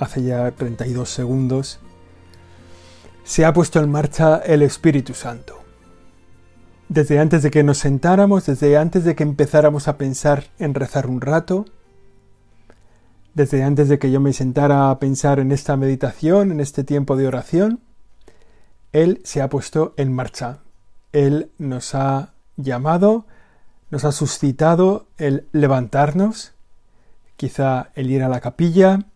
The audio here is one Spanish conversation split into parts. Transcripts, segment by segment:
hace ya 32 segundos, se ha puesto en marcha el Espíritu Santo. Desde antes de que nos sentáramos, desde antes de que empezáramos a pensar en rezar un rato, desde antes de que yo me sentara a pensar en esta meditación, en este tiempo de oración, Él se ha puesto en marcha. Él nos ha llamado, nos ha suscitado el levantarnos, quizá el ir a la capilla,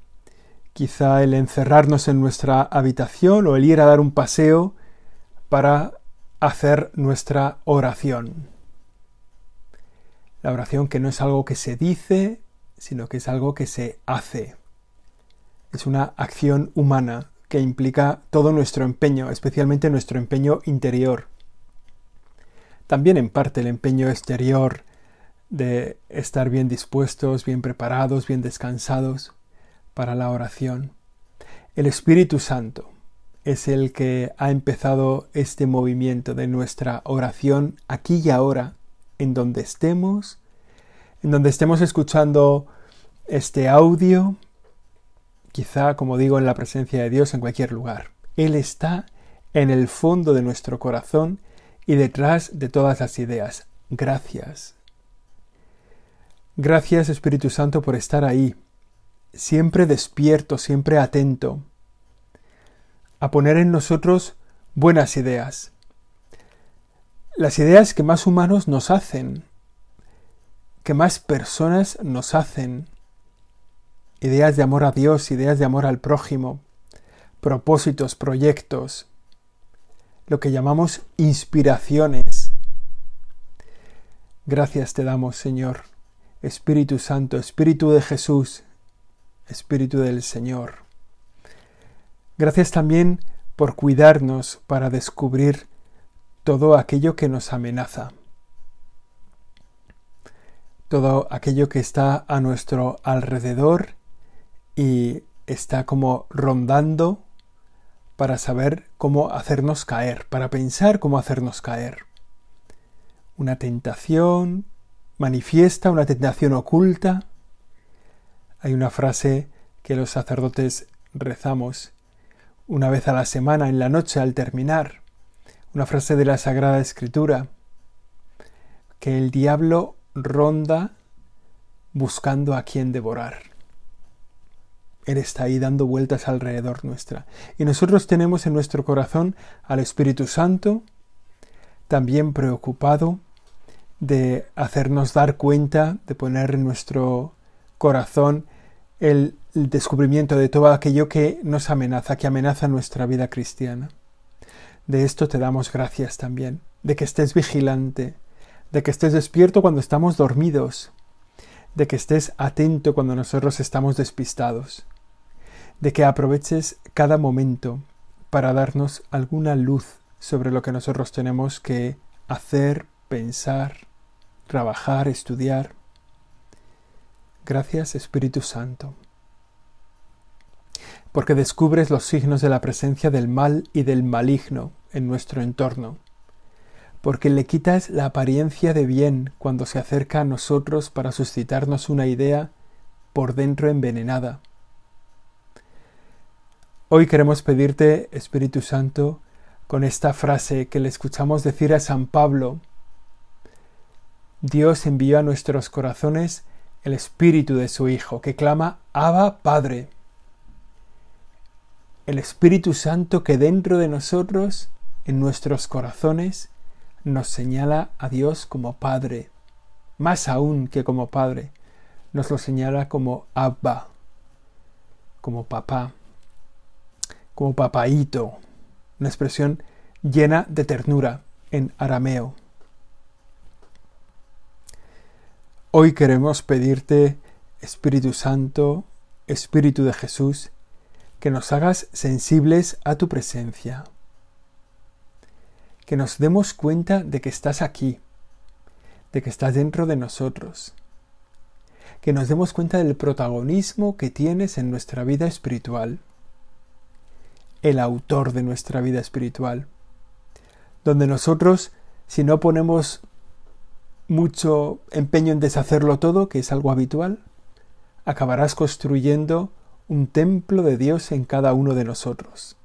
quizá el encerrarnos en nuestra habitación o el ir a dar un paseo para hacer nuestra oración. La oración que no es algo que se dice, sino que es algo que se hace. Es una acción humana que implica todo nuestro empeño, especialmente nuestro empeño interior. También en parte el empeño exterior de estar bien dispuestos, bien preparados, bien descansados para la oración. El Espíritu Santo es el que ha empezado este movimiento de nuestra oración aquí y ahora, en donde estemos, en donde estemos escuchando este audio, quizá, como digo, en la presencia de Dios en cualquier lugar. Él está en el fondo de nuestro corazón y detrás de todas las ideas. Gracias. Gracias Espíritu Santo por estar ahí, siempre despierto, siempre atento, a poner en nosotros buenas ideas. Las ideas que más humanos nos hacen, que más personas nos hacen. Ideas de amor a Dios, ideas de amor al prójimo, propósitos, proyectos, lo que llamamos inspiraciones. Gracias te damos, Señor, Espíritu Santo, Espíritu de Jesús, Espíritu del Señor. Gracias también por cuidarnos para descubrir todo aquello que nos amenaza, todo aquello que está a nuestro alrededor y está como rondando para saber cómo hacernos caer, para pensar cómo hacernos caer. Una tentación manifiesta, una tentación oculta, hay una frase que los sacerdotes rezamos una vez a la semana en la noche al terminar, una frase de la Sagrada Escritura, que el diablo ronda buscando a quien devorar. Él está ahí dando vueltas alrededor nuestra. Y nosotros tenemos en nuestro corazón al Espíritu Santo, también preocupado de hacernos dar cuenta, de poner en nuestro corazón el, descubrimiento de todo aquello que nos amenaza, que amenaza nuestra vida cristiana. De esto te damos gracias también, de que estés vigilante, de que estés despierto cuando estamos dormidos, de que estés atento cuando nosotros estamos despistados, de que aproveches cada momento para darnos alguna luz sobre lo que nosotros tenemos que hacer, pensar, trabajar, estudiar. Gracias Espíritu Santo. Porque descubres los signos de la presencia del mal y del maligno en nuestro entorno. Porque le quitas la apariencia de bien cuando se acerca a nosotros para suscitarnos una idea por dentro envenenada. Hoy queremos pedirte, Espíritu Santo, con esta frase que le escuchamos decir a San Pablo, Dios envió a nuestros corazones el espíritu de su Hijo, que clama Abba Padre. El Espíritu Santo que dentro de nosotros, en nuestros corazones, nos señala a Dios como Padre, más aún que como Padre, nos lo señala como Abba, como papá, como papaíto, una expresión llena de ternura en arameo. Hoy queremos pedirte, Espíritu Santo, Espíritu de Jesús, que nos hagas sensibles a tu presencia, que nos demos cuenta de que estás aquí, de que estás dentro de nosotros, que nos demos cuenta del protagonismo que tienes en nuestra vida espiritual, el autor de nuestra vida espiritual, donde nosotros, si no ponemos mucho empeño en deshacerlo todo, que es algo habitual, acabarás construyendo un templo de Dios en cada uno de nosotros.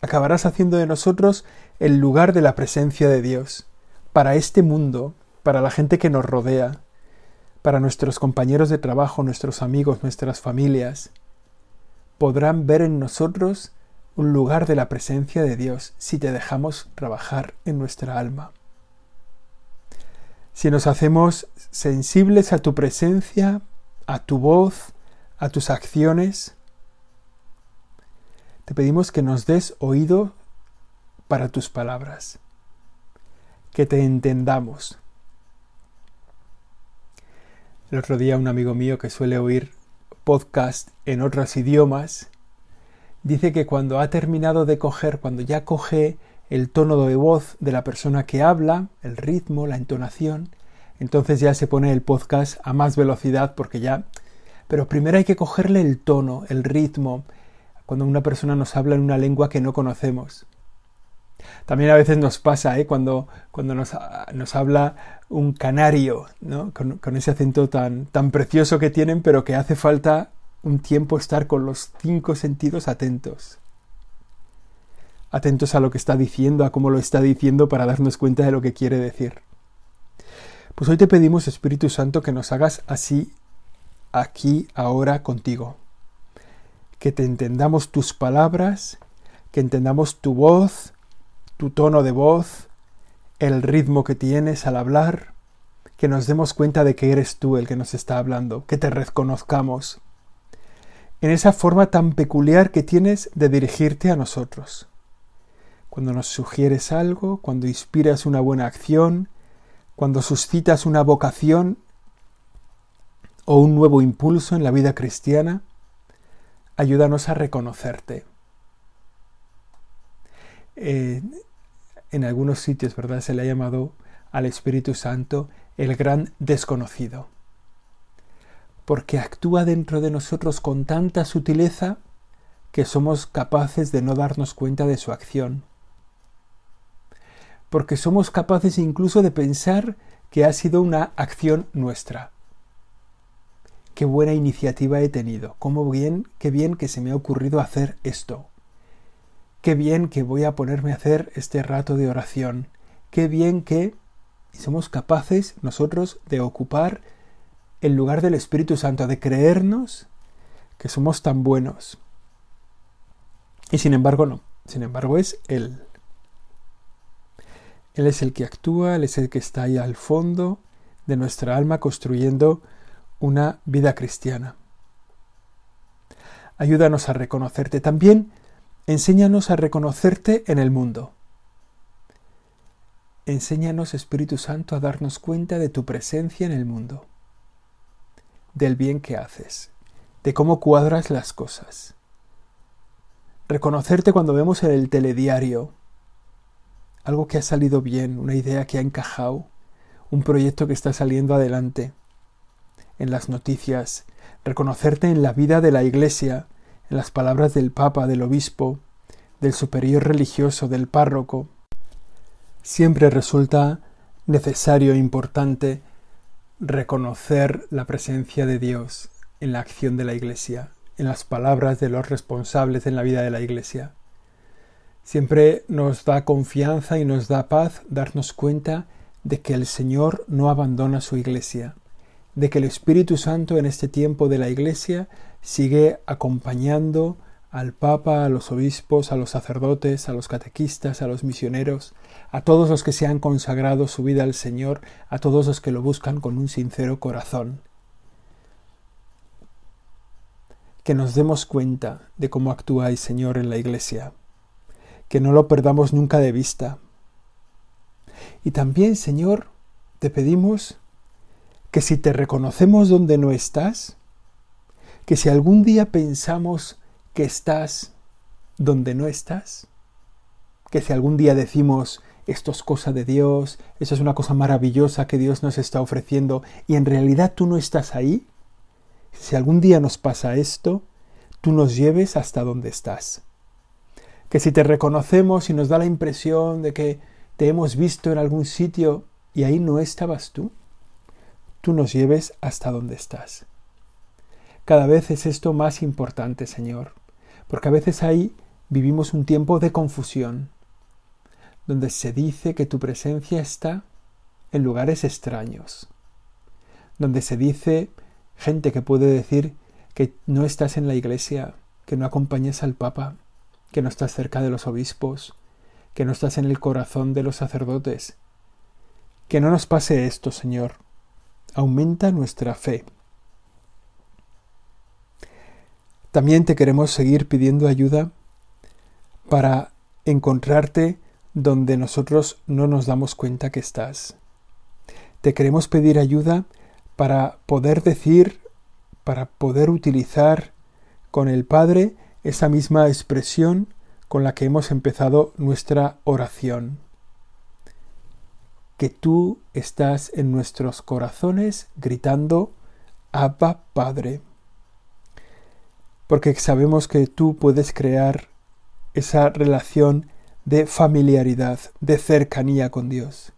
Acabarás haciendo de nosotros el lugar de la presencia de Dios, para este mundo, para la gente que nos rodea, para nuestros compañeros de trabajo, nuestros amigos, nuestras familias. Podrán ver en nosotros un lugar de la presencia de Dios si te dejamos trabajar en nuestra alma. Si nos hacemos sensibles a tu presencia, a tu voz, a tus acciones, te pedimos que nos des oído para tus palabras, que te entendamos. El otro día un amigo mío que suele oír podcast en otros idiomas, dice que cuando ha terminado de coger, cuando ya coge el tono de voz de la persona que habla, el ritmo, la entonación, entonces ya se pone el podcast a más velocidad porque ya pero primero hay que cogerle el tono, el ritmo, cuando una persona nos habla en una lengua que no conocemos. También a veces nos pasa, ¿eh? cuando, cuando nos, nos, habla un canario, ¿no? con, con, ese acento tan, tan precioso que tienen, pero que hace falta un tiempo estar con los cinco sentidos atentos. Atentos a lo que está diciendo, a cómo lo está diciendo, para darnos cuenta de lo que quiere decir. Pues hoy te pedimos, Espíritu Santo, que nos hagas así aquí, ahora contigo. Que te entendamos tus palabras, que entendamos tu voz, tu tono de voz, el ritmo que tienes al hablar, que nos demos cuenta de que eres tú el que nos está hablando, que te reconozcamos en esa forma tan peculiar que tienes de dirigirte a nosotros. Cuando nos sugieres algo, cuando inspiras una buena acción, cuando suscitas una vocación o un nuevo impulso en la vida cristiana, ayúdanos a reconocerte. Eh, en algunos sitios, ¿verdad? Se le ha llamado al Espíritu Santo el gran desconocido, porque actúa dentro de nosotros con tanta sutileza que somos capaces de no darnos cuenta de su acción, porque somos capaces incluso de pensar que ha sido una acción nuestra. Qué buena iniciativa he tenido, cómo bien, qué bien que se me ha ocurrido hacer esto, qué bien que voy a ponerme a hacer este rato de oración, qué bien que somos capaces nosotros de ocupar el lugar del Espíritu Santo, de creernos que somos tan buenos. Y sin embargo no, sin embargo es Él. Él es el que actúa, Él es el que está ahí al fondo de nuestra alma construyendo una vida cristiana. Ayúdanos a reconocerte. También enséñanos a reconocerte en el mundo. Enséñanos, Espíritu Santo, a darnos cuenta de tu presencia en el mundo, del bien que haces, de cómo cuadras las cosas. Reconocerte cuando vemos en el telediario algo que ha salido bien, una idea que ha encajado, un proyecto que está saliendo adelante en las noticias, reconocerte en la vida de la Iglesia, en las palabras del Papa, del Obispo, del superior religioso, del párroco. Siempre resulta necesario e importante reconocer la presencia de Dios en la acción de la Iglesia, en las palabras de los responsables en la vida de la Iglesia. Siempre nos da confianza y nos da paz darnos cuenta de que el Señor no abandona su Iglesia, de que el Espíritu Santo en este tiempo de la Iglesia sigue acompañando al Papa, a los obispos, a los sacerdotes, a los catequistas, a los misioneros, a todos los que se han consagrado su vida al Señor, a todos los que lo buscan con un sincero corazón. Que nos demos cuenta de cómo el Señor en la Iglesia, que no lo perdamos nunca de vista. Y también, Señor, te pedimos que si te reconocemos donde no estás, que si algún día pensamos que estás donde no estás? Que si algún día decimos esto es cosa de Dios, eso es una cosa maravillosa que Dios nos está ofreciendo y en realidad tú no estás ahí, si algún día nos pasa esto, tú nos lleves hasta donde estás. Que si te reconocemos y nos da la impresión de que te hemos visto en algún sitio y ahí no estabas tú, tú nos lleves hasta donde estás. Cada vez es esto más importante, Señor, porque a veces ahí vivimos un tiempo de confusión, donde se dice que tu presencia está en lugares extraños, donde se dice gente que puede decir que no estás en la iglesia, que no acompañes al Papa, que no estás cerca de los obispos, que no estás en el corazón de los sacerdotes. Que no nos pase esto, Señor. Aumenta nuestra fe. También te queremos seguir pidiendo ayuda para encontrarte donde nosotros no nos damos cuenta que estás. Te queremos pedir ayuda para poder decir, para poder utilizar con el Padre esa misma expresión con la que hemos empezado nuestra oración. Que tú estás en nuestros corazones gritando Abba Padre. Porque sabemos que tú puedes crear esa relación de familiaridad, de cercanía con Dios.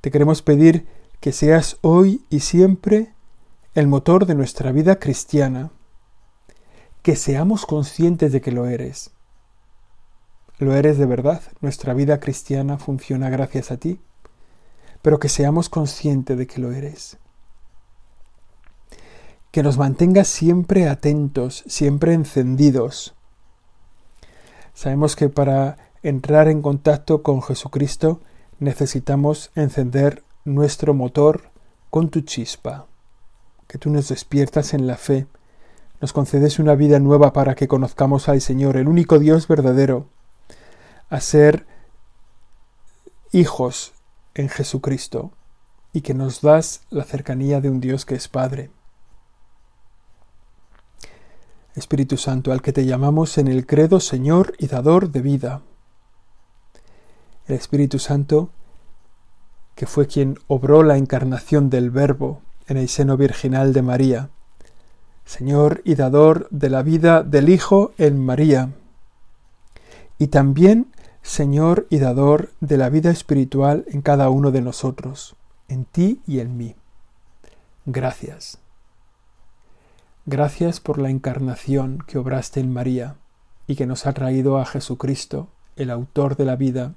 Te queremos pedir que seas hoy y siempre el motor de nuestra vida cristiana, que seamos conscientes de que lo eres. Lo eres de verdad, nuestra vida cristiana funciona gracias a ti, pero que seamos conscientes de que lo eres. Que nos mantengas siempre atentos, siempre encendidos, Sabemos que para entrar en contacto con Jesucristo necesitamos encender nuestro motor con tu chispa, que tú nos despiertas en la fe, nos concedes una vida nueva para que conozcamos al Señor, el único Dios verdadero, a ser hijos en Jesucristo, y que nos das la cercanía de un Dios que es Padre. Espíritu Santo, al que te llamamos en el credo Señor y dador de vida. El Espíritu Santo, que fue quien obró la encarnación del Verbo en el seno virginal de María, Señor y dador de la vida del Hijo en María, y también Señor y dador de la vida espiritual en cada uno de nosotros, en ti y en mí. Gracias. Gracias por la encarnación que obraste en María y que nos ha traído a Jesucristo, el autor de la vida,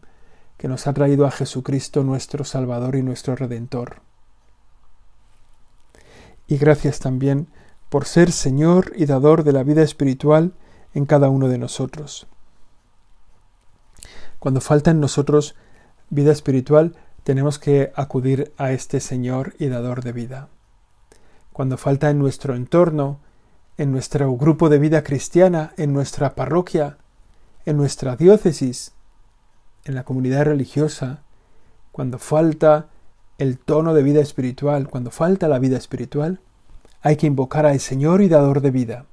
que nos ha traído a Jesucristo nuestro Salvador y nuestro Redentor. Y gracias también por ser Señor y dador de la vida espiritual en cada uno de nosotros. Cuando falta en nosotros vida espiritual, tenemos que acudir a este Señor y dador de vida cuando falta en nuestro entorno, en nuestro grupo de vida cristiana, en nuestra parroquia, en nuestra diócesis, en la comunidad religiosa, cuando falta el tono de vida espiritual, cuando falta la vida espiritual, hay que invocar al Señor y dador de vida.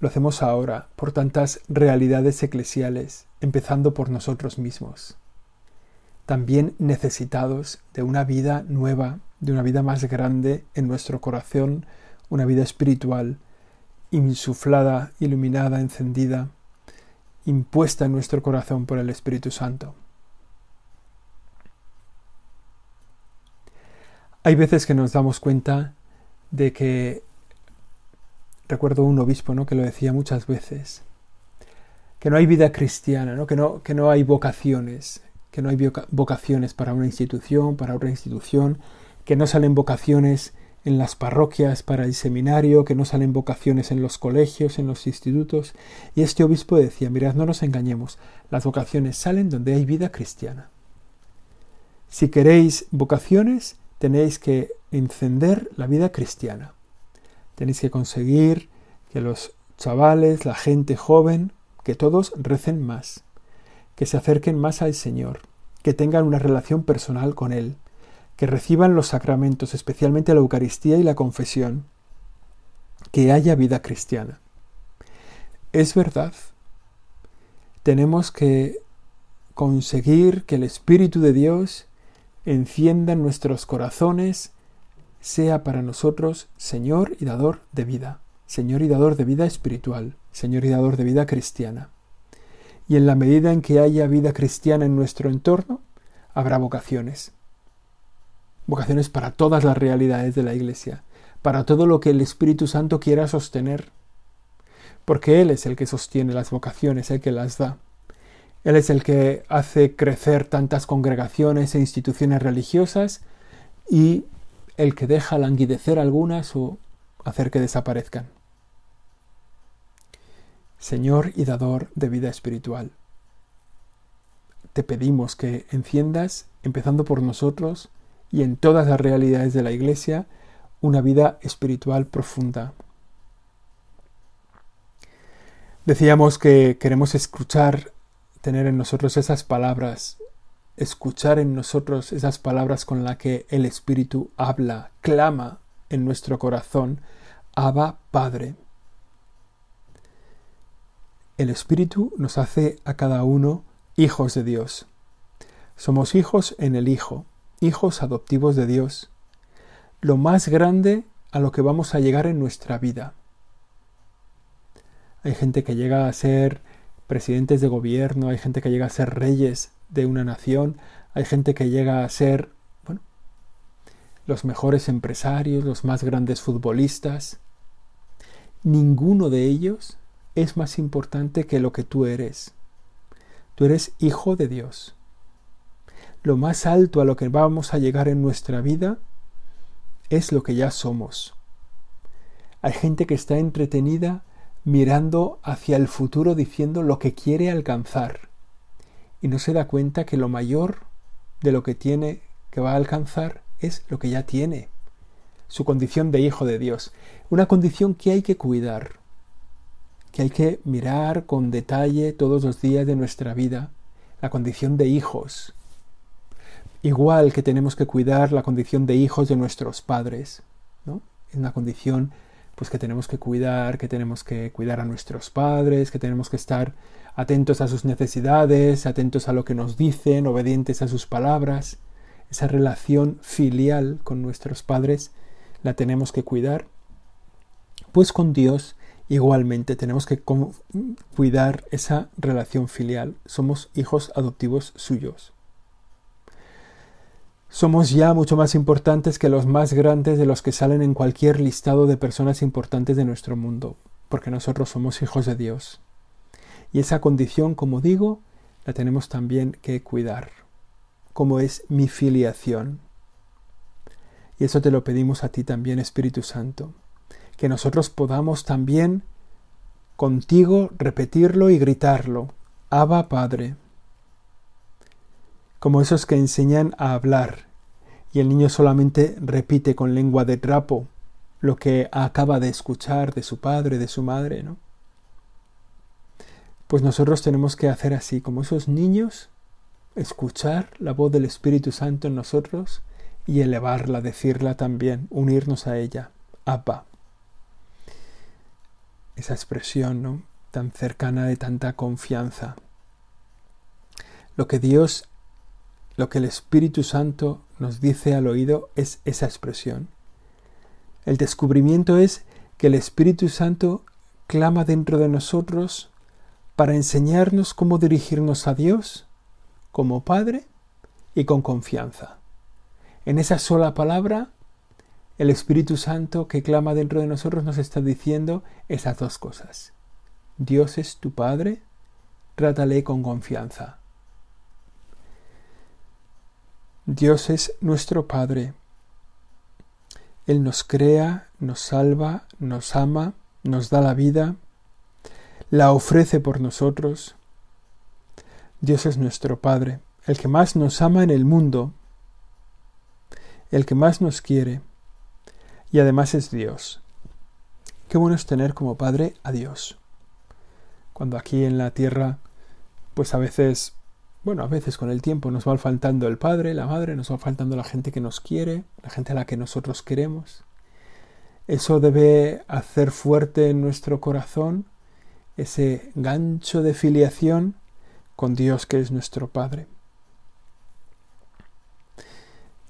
Lo hacemos ahora por tantas realidades eclesiales, empezando por nosotros mismos. También necesitados de una vida nueva, de una vida más grande en nuestro corazón, una vida espiritual, insuflada, iluminada, encendida, impuesta en nuestro corazón por el Espíritu Santo. Hay veces que nos damos cuenta de que, recuerdo un obispo ¿no? que lo decía muchas veces, que no hay vida cristiana, ¿no? Que, no, que no hay vocaciones, que no hay vocaciones para una institución, para otra institución, que no salen vocaciones en las parroquias para el seminario, que no salen vocaciones en los colegios, en los institutos. Y este obispo decía, mirad, no nos engañemos, las vocaciones salen donde hay vida cristiana. Si queréis vocaciones, tenéis que encender la vida cristiana. Tenéis que conseguir que los chavales, la gente joven, que todos recen más, que se acerquen más al Señor, que tengan una relación personal con Él, que reciban los sacramentos, especialmente la Eucaristía y la confesión, que haya vida cristiana. es verdad. Tenemos que conseguir que el Espíritu de Dios encienda en nuestros corazones, sea para nosotros Señor y dador de vida, Señor y dador de vida espiritual, Señor y dador de vida cristiana. Y en la medida en que haya vida cristiana en nuestro entorno, habrá vocaciones. Vocaciones para todas las realidades de la Iglesia, para todo lo que el Espíritu Santo quiera sostener. Porque Él es el que sostiene las vocaciones, el que las da. Él es el que hace crecer tantas congregaciones e instituciones religiosas y el que deja languidecer algunas o hacer que desaparezcan. Señor y dador de vida espiritual, te pedimos que enciendas, empezando por nosotros y en todas las realidades de la Iglesia, una vida espiritual profunda. Decíamos que queremos escuchar tener en nosotros esas palabras, escuchar en nosotros esas palabras con las que el Espíritu habla, clama en nuestro corazón, Abba Padre. El Espíritu nos hace a cada uno hijos de Dios. Somos hijos en el Hijo, hijos adoptivos de Dios, lo más grande a lo que vamos a llegar en nuestra vida. Hay gente que llega a ser presidentes de gobierno, hay gente que llega a ser reyes de una nación, hay gente que llega a ser, bueno, los mejores empresarios, los más grandes futbolistas. Ninguno de ellos es más importante que lo que tú eres. Tú eres hijo de Dios. Lo más alto a lo que vamos a llegar en nuestra vida es lo que ya somos. Hay gente que está entretenida mirando hacia el futuro diciendo lo que quiere alcanzar. Y no se da cuenta que lo mayor de lo que tiene que va a alcanzar es lo que ya tiene, su condición de hijo de Dios, una condición que hay que cuidar, que hay que mirar con detalle todos los días de nuestra vida, la condición de hijos, igual que tenemos que cuidar la condición de hijos de nuestros padres, ¿no? Es una condición pues que tenemos que cuidar, que tenemos que cuidar a nuestros padres, que tenemos que estar atentos a sus necesidades, atentos a lo que nos dicen, obedientes a sus palabras. Esa relación filial con nuestros padres la tenemos que cuidar. Pues con Dios igualmente tenemos que cuidar esa relación filial. Somos hijos adoptivos suyos. Somos ya mucho más importantes que los más grandes de los que salen en cualquier listado de personas importantes de nuestro mundo, porque nosotros somos hijos de Dios. Y esa condición, como digo, la tenemos también que cuidar, como es mi filiación. Y eso te lo pedimos a ti también, Espíritu Santo, que nosotros podamos también contigo repetirlo y gritarlo, Abba Padre como esos que enseñan a hablar y el niño solamente repite con lengua de trapo lo que acaba de escuchar de su padre, de su madre, ¿no? Pues nosotros tenemos que hacer así, como esos niños, escuchar la voz del Espíritu Santo en nosotros y elevarla, decirla también, unirnos a ella. Abba. Esa expresión, ¿no? Tan cercana de tanta confianza. Lo que Dios lo que el Espíritu Santo nos dice al oído es esa expresión. El descubrimiento es que el Espíritu Santo clama dentro de nosotros para enseñarnos cómo dirigirnos a Dios como Padre y con confianza. En esa sola palabra, el Espíritu Santo que clama dentro de nosotros nos está diciendo esas dos cosas. Dios es tu Padre, trátale con confianza. Dios es nuestro Padre. Él nos crea, nos salva, nos ama, nos da la vida, la ofrece por nosotros. Dios es nuestro Padre, el que más nos ama en el mundo, el que más nos quiere, y además es Dios. Qué bueno es tener como Padre a Dios. Cuando aquí en la tierra, pues a veces bueno, a veces con el tiempo nos va faltando el padre, la madre, nos va faltando la gente que nos quiere, la gente a la que nosotros queremos. Eso debe hacer fuerte en nuestro corazón ese gancho de filiación con Dios que es nuestro Padre.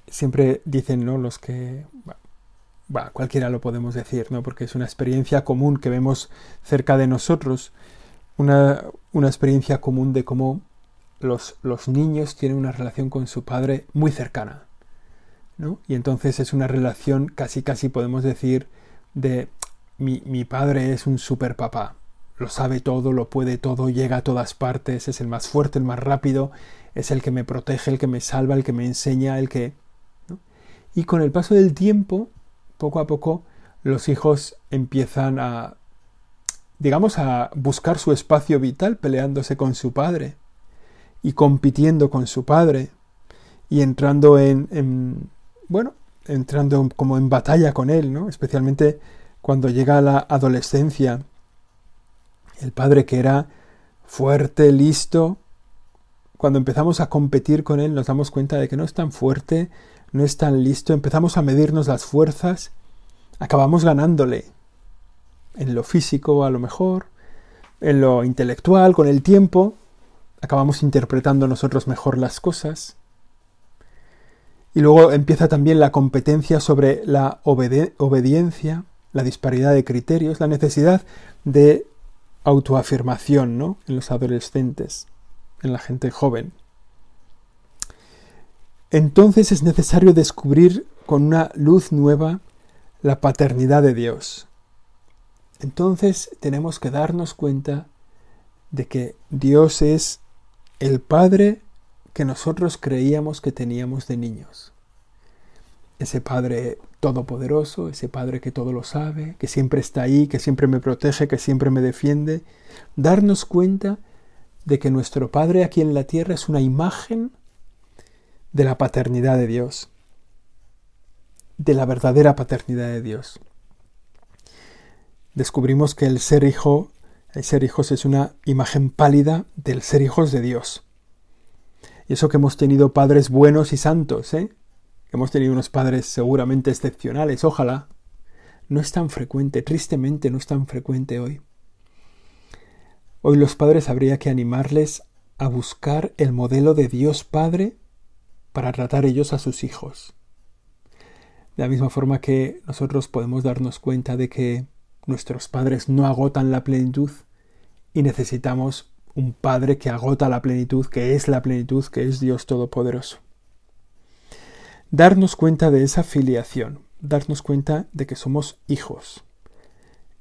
Siempre dicen, ¿no? Los que, cualquiera lo podemos decir, ¿no? Porque es una experiencia común que vemos cerca de nosotros, una, una experiencia común de cómo los, los, niños tienen una relación con su padre muy cercana, ¿no? Y entonces es una relación casi casi podemos decir de mi, mi padre es un super papá, lo sabe todo, lo puede todo, llega a todas partes, es el más fuerte, el más rápido, es el que me protege, el que me salva, el que me enseña, el que... Y con el paso del tiempo, poco a poco, los hijos empiezan a, digamos, a buscar su espacio vital peleándose con su padre y compitiendo con su padre y entrando en, en bueno, entrando como en batalla con él, ¿no? Especialmente cuando llega la adolescencia el padre que era fuerte, listo, cuando empezamos a competir con él nos damos cuenta de que no es tan fuerte, no es tan listo, empezamos a medirnos las fuerzas, acabamos ganándole en lo físico a lo mejor, en lo intelectual, con el tiempo, acabamos interpretando nosotros mejor las cosas. Y luego empieza también la competencia sobre la obediencia, la disparidad de criterios, la necesidad de autoafirmación ¿no? en los adolescentes, en la gente joven. Entonces es necesario descubrir con una luz nueva la paternidad de Dios. Entonces tenemos que darnos cuenta de que Dios es el Padre que nosotros creíamos que teníamos de niños. Ese Padre todopoderoso, ese Padre que todo lo sabe, que siempre está ahí, que siempre me protege, que siempre me defiende, darnos cuenta de que nuestro Padre aquí en la tierra es una imagen de la paternidad de Dios, de la verdadera paternidad de Dios. Descubrimos que el ser hijo, el ser hijos es una imagen pálida del ser hijos de Dios. Y eso que hemos tenido padres buenos y santos, ¿eh? Hemos tenido unos padres seguramente excepcionales, ojalá. No es tan frecuente, tristemente no es tan frecuente hoy. Hoy los padres habría que animarles a buscar el modelo de Dios Padre para tratar ellos a sus hijos. De la misma forma que nosotros podemos darnos cuenta de que nuestros padres no agotan la plenitud y necesitamos un Padre que agota la plenitud, que es la plenitud, que es Dios Todopoderoso darnos cuenta de esa filiación, darnos cuenta de que somos hijos.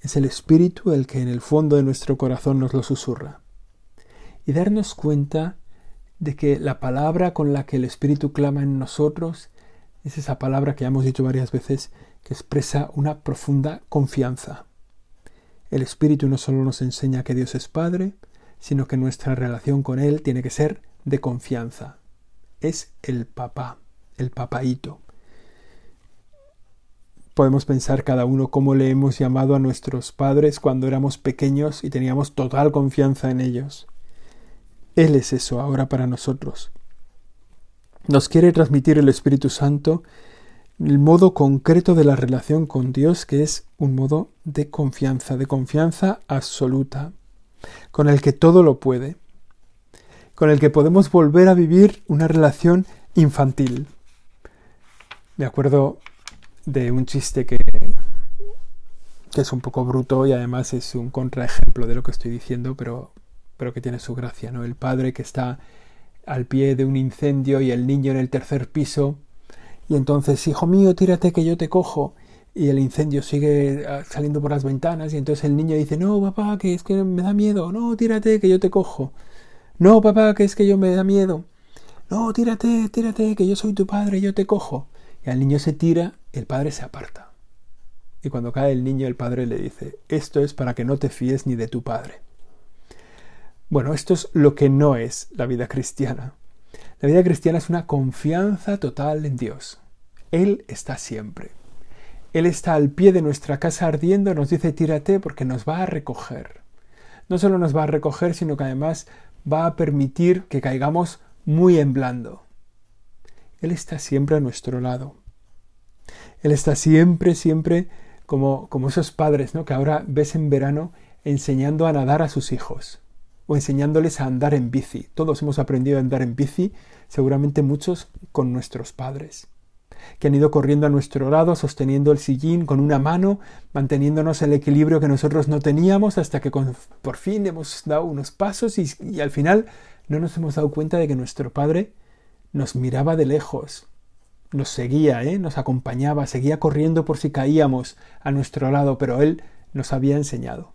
Es el Espíritu el que en el fondo de nuestro corazón nos lo susurra. Y darnos cuenta de que la palabra con la que el Espíritu clama en nosotros es esa palabra que ya hemos dicho varias veces que expresa una profunda confianza. El Espíritu no solo nos enseña que Dios es Padre, sino que nuestra relación con Él tiene que ser de confianza. Es el papá el papaíto. Podemos pensar cada uno cómo le hemos llamado a nuestros padres cuando éramos pequeños y teníamos total confianza en ellos. Él es eso ahora para nosotros. Nos quiere transmitir el Espíritu Santo el modo concreto de la relación con Dios, que es un modo de confianza, de confianza absoluta, con el que todo lo puede, con el que podemos volver a vivir una relación infantil. Me acuerdo de un chiste que, que es un poco bruto y además es un contraejemplo de lo que estoy diciendo, pero, pero que tiene su gracia, ¿no? El padre que está al pie de un incendio y el niño en el tercer piso y entonces, hijo mío, tírate que yo te cojo y el incendio sigue ah, saliendo por las ventanas y entonces el niño dice, no, papá, que es que me da miedo, no, tírate que yo te cojo, no, papá, que es que yo me da miedo, no, tírate, tírate, que yo soy tu padre, yo te cojo. Y el niño se tira, el padre se aparta. Y cuando cae el niño, el padre le dice, esto es para que no te fíes ni de tu padre. Bueno, esto es lo que no es la vida cristiana. La vida cristiana es una confianza total en Dios. Él está siempre. Él está al pie de nuestra casa ardiendo, nos dice tírate porque nos va a recoger. No solo nos va a recoger, sino que además va a permitir que caigamos muy en blando. Él está siempre a nuestro lado. Él está siempre, siempre como, como esos padres, ¿no? Que ahora ves en verano enseñando a nadar a sus hijos o enseñándoles a andar en bici. Todos hemos aprendido a andar en bici, seguramente muchos con nuestros padres, que han ido corriendo a nuestro lado, sosteniendo el sillín con una mano, manteniéndonos el equilibrio que nosotros no teníamos, hasta que por fin hemos dado unos pasos y, y al final no nos hemos dado cuenta de que nuestro padre nos miraba de lejos, nos seguía, ¿eh? nos acompañaba, seguía corriendo por si caíamos a nuestro lado, pero él nos había enseñado.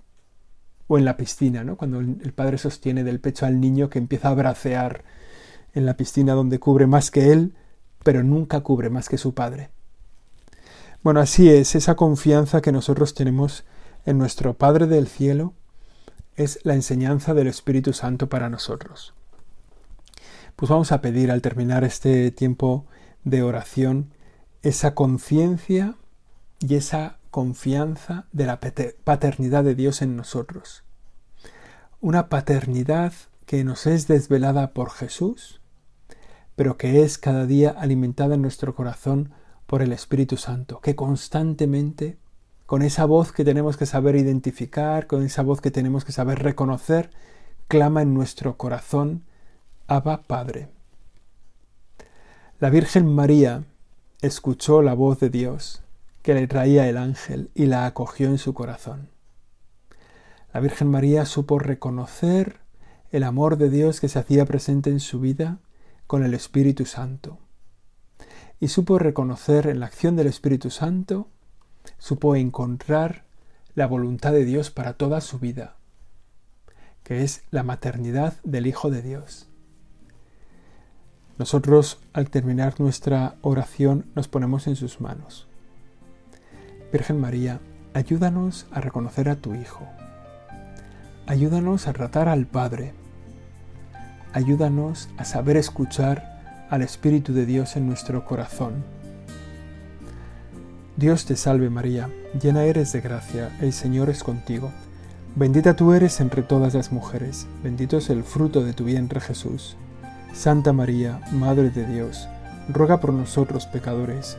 O en la piscina, ¿no? cuando el padre sostiene del pecho al niño que empieza a bracear en la piscina donde cubre más que él, pero nunca cubre más que su padre. Bueno, así es, esa confianza que nosotros tenemos en nuestro Padre del cielo es la enseñanza del Espíritu Santo para nosotros. Pues vamos a pedir al terminar este tiempo de oración esa conciencia y esa confianza de la paternidad de Dios en nosotros. Una paternidad que nos es desvelada por Jesús, pero que es cada día alimentada en nuestro corazón por el Espíritu Santo, que constantemente, con esa voz que tenemos que saber identificar, con esa voz que tenemos que saber reconocer, clama en nuestro corazón, Abba Padre. La Virgen María escuchó la voz de Dios que le traía el ángel y la acogió en su corazón. La Virgen María supo reconocer el amor de Dios que se hacía presente en su vida con el Espíritu Santo. Y supo reconocer en la acción del Espíritu Santo, supo encontrar la voluntad de Dios para toda su vida, que es la maternidad del Hijo de Dios. Nosotros, al terminar nuestra oración, nos ponemos en sus manos. Virgen María, ayúdanos a reconocer a tu Hijo. Ayúdanos a tratar al Padre. Ayúdanos a saber escuchar al Espíritu de Dios en nuestro corazón. Dios te salve María, llena eres de gracia, el Señor es contigo. Bendita tú eres entre todas las mujeres, bendito es el fruto de tu vientre Jesús. Santa María, Madre de Dios, ruega por nosotros pecadores,